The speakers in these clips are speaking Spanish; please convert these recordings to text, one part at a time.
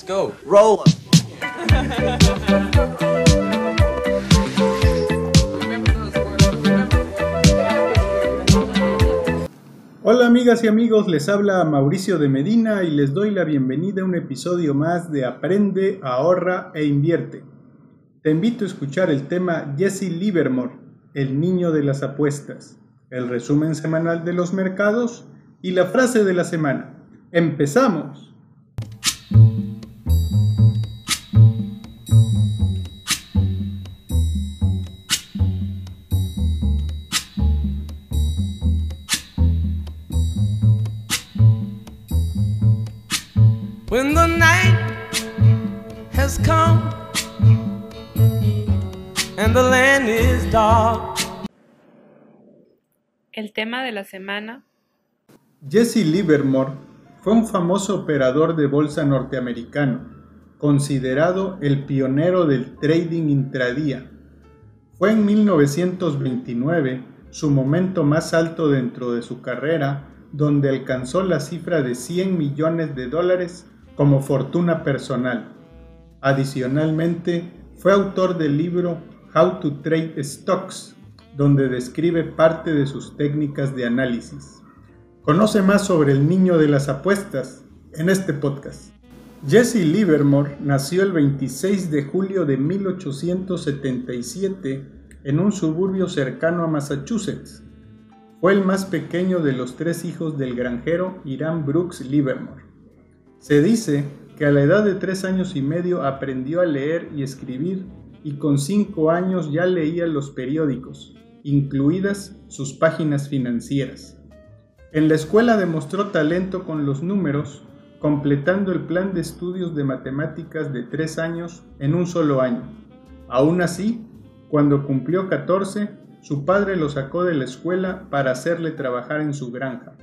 Let's go. Roll. Hola amigas y amigos, les habla Mauricio de Medina y les doy la bienvenida a un episodio más de Aprende, ahorra e invierte. Te invito a escuchar el tema Jesse Livermore, el niño de las apuestas, el resumen semanal de los mercados y la frase de la semana. ¡Empezamos! Tema de la semana Jesse Livermore fue un famoso operador de bolsa norteamericano, considerado el pionero del trading intradía. Fue en 1929 su momento más alto dentro de su carrera, donde alcanzó la cifra de 100 millones de dólares como fortuna personal. Adicionalmente, fue autor del libro How to Trade Stocks, donde describe parte de sus técnicas de análisis. Conoce más sobre el niño de las apuestas en este podcast. Jesse Livermore nació el 26 de julio de 1877 en un suburbio cercano a Massachusetts. Fue el más pequeño de los tres hijos del granjero Hiram Brooks Livermore. Se dice que a la edad de tres años y medio aprendió a leer y escribir y con cinco años ya leía los periódicos, incluidas sus páginas financieras. En la escuela demostró talento con los números, completando el plan de estudios de matemáticas de tres años en un solo año. Aún así, cuando cumplió 14, su padre lo sacó de la escuela para hacerle trabajar en su granja.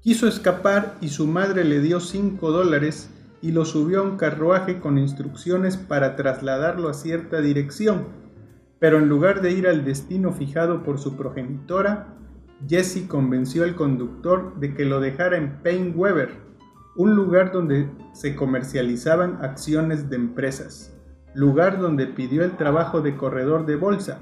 Quiso escapar y su madre le dio 5 dólares y lo subió a un carruaje con instrucciones para trasladarlo a cierta dirección. Pero en lugar de ir al destino fijado por su progenitora, Jesse convenció al conductor de que lo dejara en Payne Weber, un lugar donde se comercializaban acciones de empresas, lugar donde pidió el trabajo de corredor de bolsa.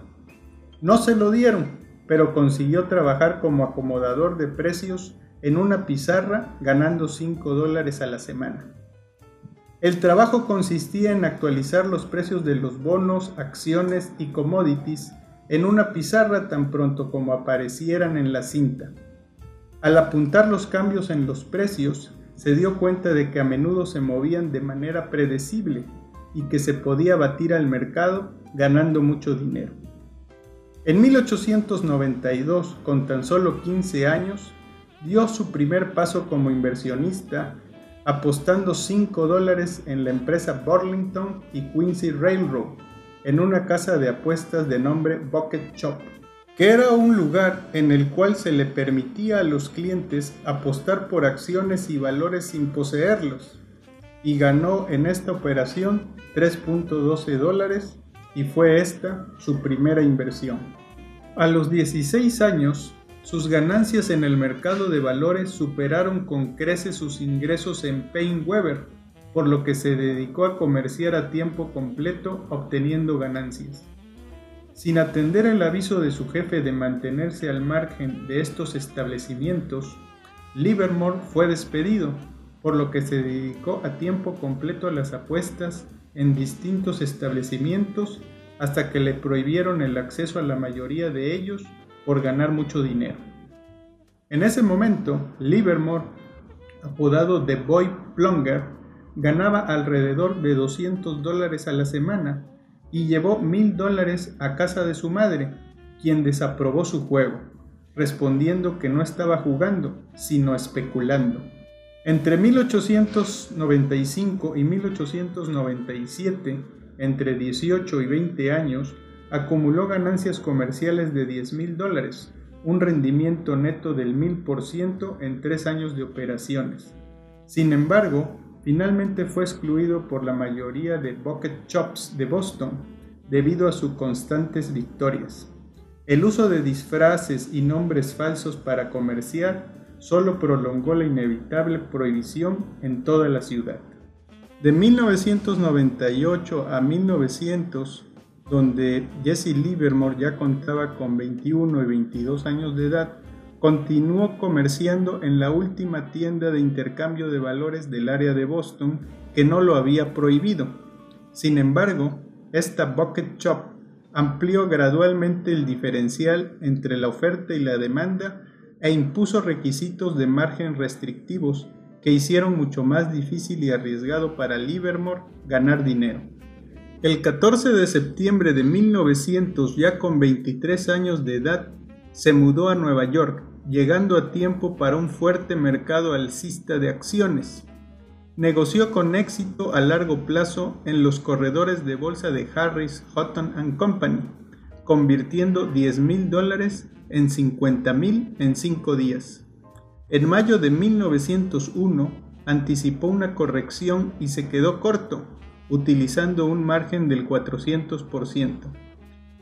No se lo dieron, pero consiguió trabajar como acomodador de precios en una pizarra ganando 5 dólares a la semana. El trabajo consistía en actualizar los precios de los bonos, acciones y commodities en una pizarra tan pronto como aparecieran en la cinta. Al apuntar los cambios en los precios, se dio cuenta de que a menudo se movían de manera predecible y que se podía batir al mercado ganando mucho dinero. En 1892, con tan solo 15 años, dio su primer paso como inversionista apostando 5 dólares en la empresa Burlington y Quincy Railroad en una casa de apuestas de nombre Bucket Shop, que era un lugar en el cual se le permitía a los clientes apostar por acciones y valores sin poseerlos, y ganó en esta operación 3.12 dólares y fue esta su primera inversión. A los 16 años, sus ganancias en el mercado de valores superaron con creces sus ingresos en Payne Weber, por lo que se dedicó a comerciar a tiempo completo obteniendo ganancias. Sin atender el aviso de su jefe de mantenerse al margen de estos establecimientos, Livermore fue despedido, por lo que se dedicó a tiempo completo a las apuestas en distintos establecimientos hasta que le prohibieron el acceso a la mayoría de ellos por ganar mucho dinero. En ese momento, Livermore, apodado The Boy Plunger, ganaba alrededor de 200 dólares a la semana y llevó mil dólares a casa de su madre, quien desaprobó su juego, respondiendo que no estaba jugando, sino especulando. Entre 1895 y 1897, entre 18 y 20 años, acumuló ganancias comerciales de 10 mil dólares, un rendimiento neto del 1000% en tres años de operaciones. Sin embargo, finalmente fue excluido por la mayoría de bucket shops de Boston debido a sus constantes victorias. El uso de disfraces y nombres falsos para comerciar solo prolongó la inevitable prohibición en toda la ciudad. De 1998 a 1900, donde Jesse Livermore ya contaba con 21 y 22 años de edad, continuó comerciando en la última tienda de intercambio de valores del área de Boston que no lo había prohibido. Sin embargo, esta Bucket Shop amplió gradualmente el diferencial entre la oferta y la demanda e impuso requisitos de margen restrictivos que hicieron mucho más difícil y arriesgado para Livermore ganar dinero. El 14 de septiembre de 1900, ya con 23 años de edad, se mudó a Nueva York, llegando a tiempo para un fuerte mercado alcista de acciones. Negoció con éxito a largo plazo en los corredores de bolsa de Harris, Houghton Company, convirtiendo 10 mil dólares en 50 mil en cinco días. En mayo de 1901 anticipó una corrección y se quedó corto, utilizando un margen del 400%.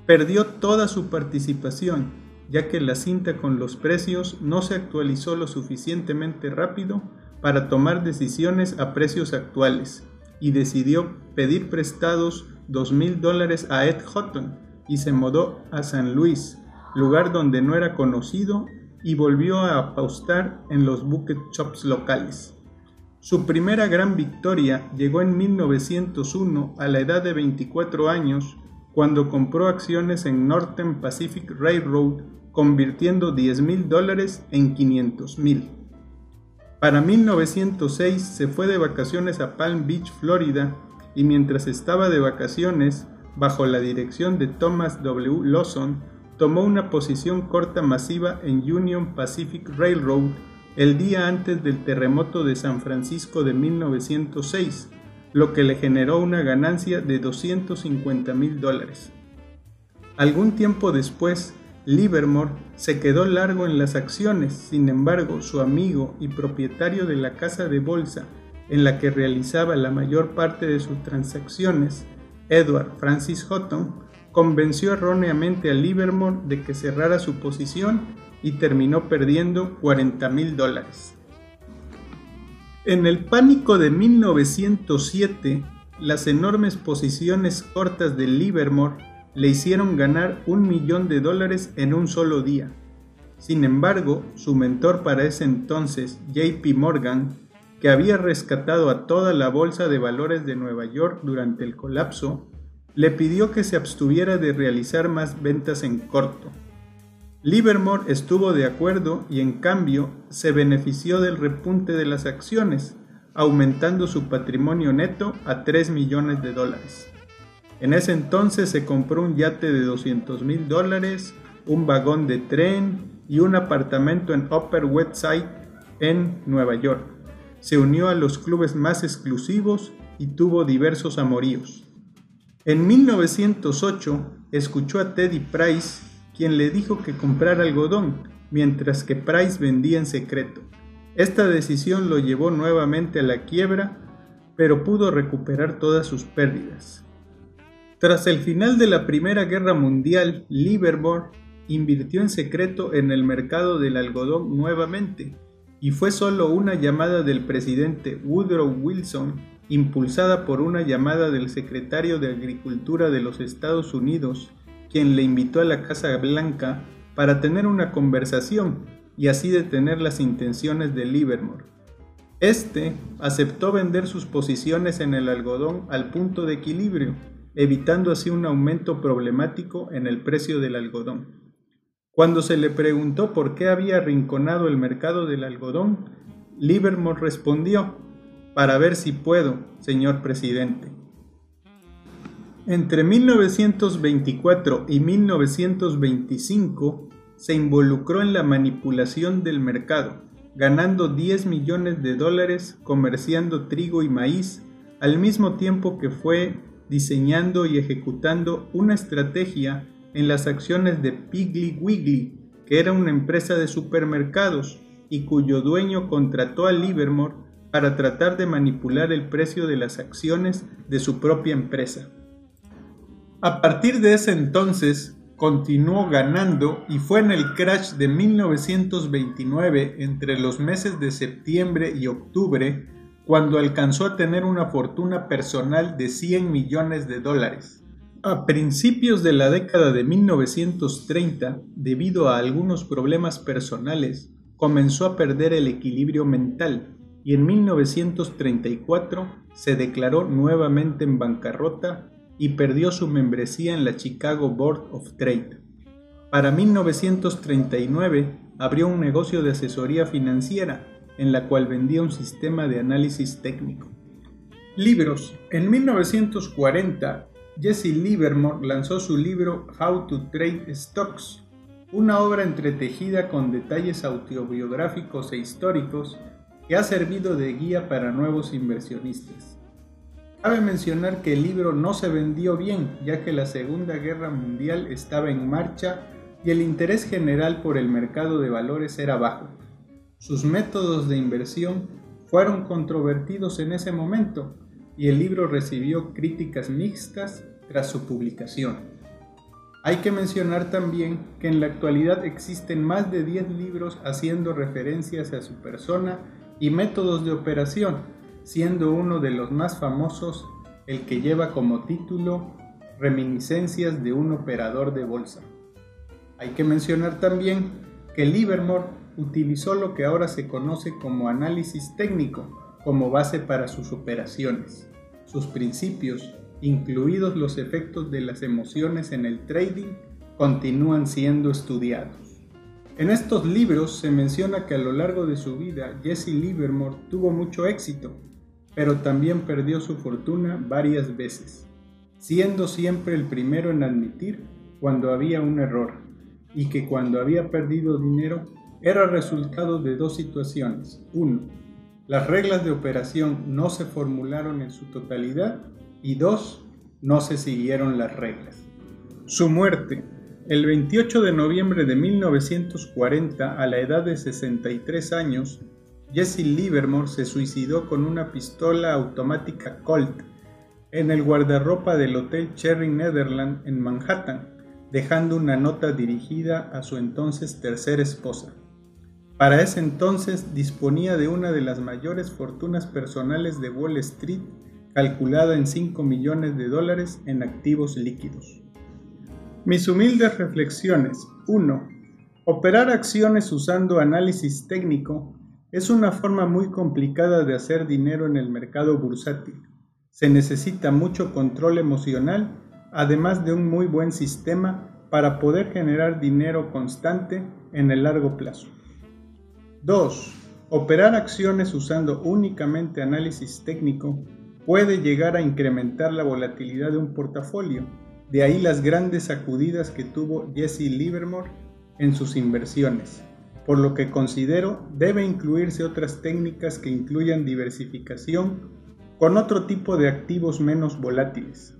Perdió toda su participación ya que la cinta con los precios no se actualizó lo suficientemente rápido para tomar decisiones a precios actuales y decidió pedir prestados dos mil dólares a Ed Houghton y se mudó a San Luis, lugar donde no era conocido y volvió a apostar en los bucket shops locales. Su primera gran victoria llegó en 1901 a la edad de 24 años cuando compró acciones en Northern Pacific Railroad convirtiendo 10 mil dólares en 500 mil. Para 1906 se fue de vacaciones a Palm Beach, Florida, y mientras estaba de vacaciones, bajo la dirección de Thomas W. Lawson, tomó una posición corta masiva en Union Pacific Railroad el día antes del terremoto de San Francisco de 1906, lo que le generó una ganancia de 250 mil dólares. Algún tiempo después, Livermore se quedó largo en las acciones, sin embargo, su amigo y propietario de la casa de bolsa en la que realizaba la mayor parte de sus transacciones, Edward Francis Houghton, convenció erróneamente a Livermore de que cerrara su posición y terminó perdiendo 40 mil dólares. En el pánico de 1907, las enormes posiciones cortas de Livermore le hicieron ganar un millón de dólares en un solo día. Sin embargo, su mentor para ese entonces, JP Morgan, que había rescatado a toda la bolsa de valores de Nueva York durante el colapso, le pidió que se abstuviera de realizar más ventas en corto. Livermore estuvo de acuerdo y en cambio se benefició del repunte de las acciones, aumentando su patrimonio neto a 3 millones de dólares. En ese entonces se compró un yate de 200 mil dólares, un vagón de tren y un apartamento en Upper West Side en Nueva York. Se unió a los clubes más exclusivos y tuvo diversos amoríos. En 1908 escuchó a Teddy Price, quien le dijo que comprara algodón, mientras que Price vendía en secreto. Esta decisión lo llevó nuevamente a la quiebra, pero pudo recuperar todas sus pérdidas. Tras el final de la Primera Guerra Mundial, Livermore invirtió en secreto en el mercado del algodón nuevamente, y fue solo una llamada del presidente Woodrow Wilson, impulsada por una llamada del secretario de Agricultura de los Estados Unidos, quien le invitó a la Casa Blanca para tener una conversación y así detener las intenciones de Livermore. Este aceptó vender sus posiciones en el algodón al punto de equilibrio, evitando así un aumento problemático en el precio del algodón. Cuando se le preguntó por qué había arrinconado el mercado del algodón, Livermore respondió, para ver si puedo, señor presidente. Entre 1924 y 1925 se involucró en la manipulación del mercado, ganando 10 millones de dólares comerciando trigo y maíz, al mismo tiempo que fue diseñando y ejecutando una estrategia en las acciones de Piggly Wiggly, que era una empresa de supermercados y cuyo dueño contrató a Livermore para tratar de manipular el precio de las acciones de su propia empresa. A partir de ese entonces, continuó ganando y fue en el crash de 1929 entre los meses de septiembre y octubre cuando alcanzó a tener una fortuna personal de 100 millones de dólares. A principios de la década de 1930, debido a algunos problemas personales, comenzó a perder el equilibrio mental y en 1934 se declaró nuevamente en bancarrota y perdió su membresía en la Chicago Board of Trade. Para 1939 abrió un negocio de asesoría financiera en la cual vendía un sistema de análisis técnico. Libros. En 1940, Jesse Livermore lanzó su libro How to Trade Stocks, una obra entretejida con detalles autobiográficos e históricos que ha servido de guía para nuevos inversionistas. Cabe mencionar que el libro no se vendió bien, ya que la Segunda Guerra Mundial estaba en marcha y el interés general por el mercado de valores era bajo. Sus métodos de inversión fueron controvertidos en ese momento y el libro recibió críticas mixtas tras su publicación. Hay que mencionar también que en la actualidad existen más de 10 libros haciendo referencias a su persona y métodos de operación, siendo uno de los más famosos el que lleva como título Reminiscencias de un operador de bolsa. Hay que mencionar también que Livermore utilizó lo que ahora se conoce como análisis técnico como base para sus operaciones. Sus principios, incluidos los efectos de las emociones en el trading, continúan siendo estudiados. En estos libros se menciona que a lo largo de su vida Jesse Livermore tuvo mucho éxito, pero también perdió su fortuna varias veces, siendo siempre el primero en admitir cuando había un error, y que cuando había perdido dinero era resultado de dos situaciones. Uno, las reglas de operación no se formularon en su totalidad y dos, no se siguieron las reglas. Su muerte el 28 de noviembre de 1940, a la edad de 63 años, Jesse Livermore se suicidó con una pistola automática Colt en el guardarropa del Hotel Cherry Netherland en Manhattan, dejando una nota dirigida a su entonces tercera esposa. Para ese entonces disponía de una de las mayores fortunas personales de Wall Street, calculada en 5 millones de dólares en activos líquidos. Mis humildes reflexiones. 1. Operar acciones usando análisis técnico es una forma muy complicada de hacer dinero en el mercado bursátil. Se necesita mucho control emocional, además de un muy buen sistema para poder generar dinero constante en el largo plazo. 2. Operar acciones usando únicamente análisis técnico puede llegar a incrementar la volatilidad de un portafolio de ahí las grandes sacudidas que tuvo Jesse Livermore en sus inversiones, por lo que considero debe incluirse otras técnicas que incluyan diversificación con otro tipo de activos menos volátiles.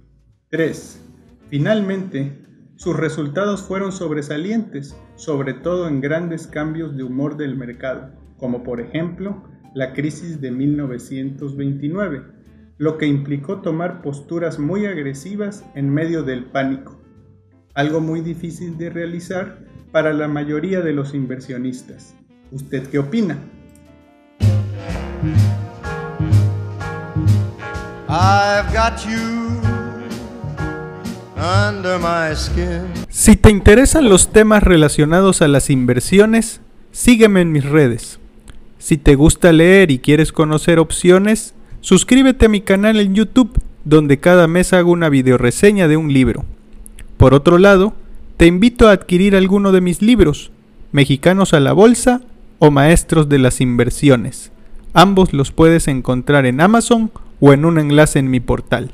3. Finalmente, sus resultados fueron sobresalientes, sobre todo en grandes cambios de humor del mercado, como por ejemplo la crisis de 1929 lo que implicó tomar posturas muy agresivas en medio del pánico, algo muy difícil de realizar para la mayoría de los inversionistas. ¿Usted qué opina? Si te interesan los temas relacionados a las inversiones, sígueme en mis redes. Si te gusta leer y quieres conocer opciones, Suscríbete a mi canal en YouTube, donde cada mes hago una videoreseña de un libro. Por otro lado, te invito a adquirir alguno de mis libros, Mexicanos a la Bolsa o Maestros de las Inversiones. Ambos los puedes encontrar en Amazon o en un enlace en mi portal.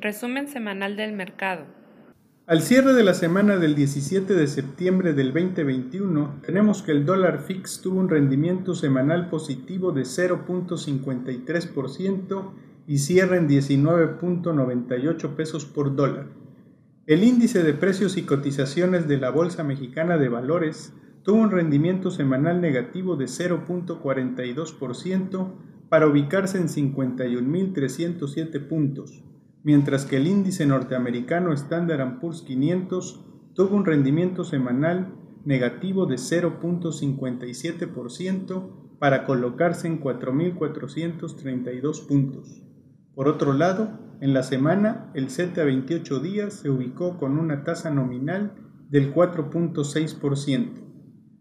Resumen semanal del mercado. Al cierre de la semana del 17 de septiembre del 2021, tenemos que el dólar fix tuvo un rendimiento semanal positivo de 0.53% y cierra en 19.98 pesos por dólar. El índice de precios y cotizaciones de la Bolsa Mexicana de Valores tuvo un rendimiento semanal negativo de 0.42% para ubicarse en 51.307 puntos mientras que el índice norteamericano Standard Poor's 500 tuvo un rendimiento semanal negativo de 0.57% para colocarse en 4.432 puntos. Por otro lado, en la semana, el CETE a 28 días se ubicó con una tasa nominal del 4.6%.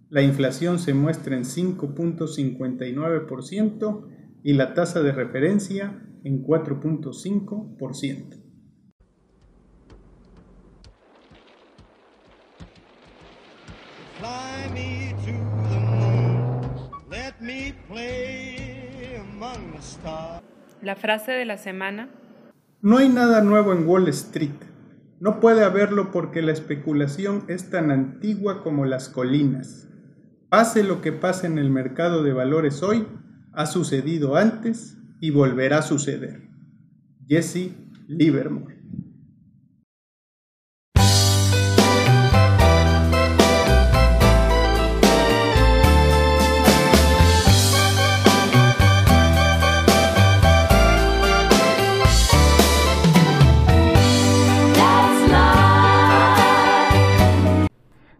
La inflación se muestra en 5.59% y la tasa de referencia en 4.5%. La frase de la semana. No hay nada nuevo en Wall Street. No puede haberlo porque la especulación es tan antigua como las colinas. Pase lo que pase en el mercado de valores hoy, ha sucedido antes y volverá a suceder. Jesse Livermore.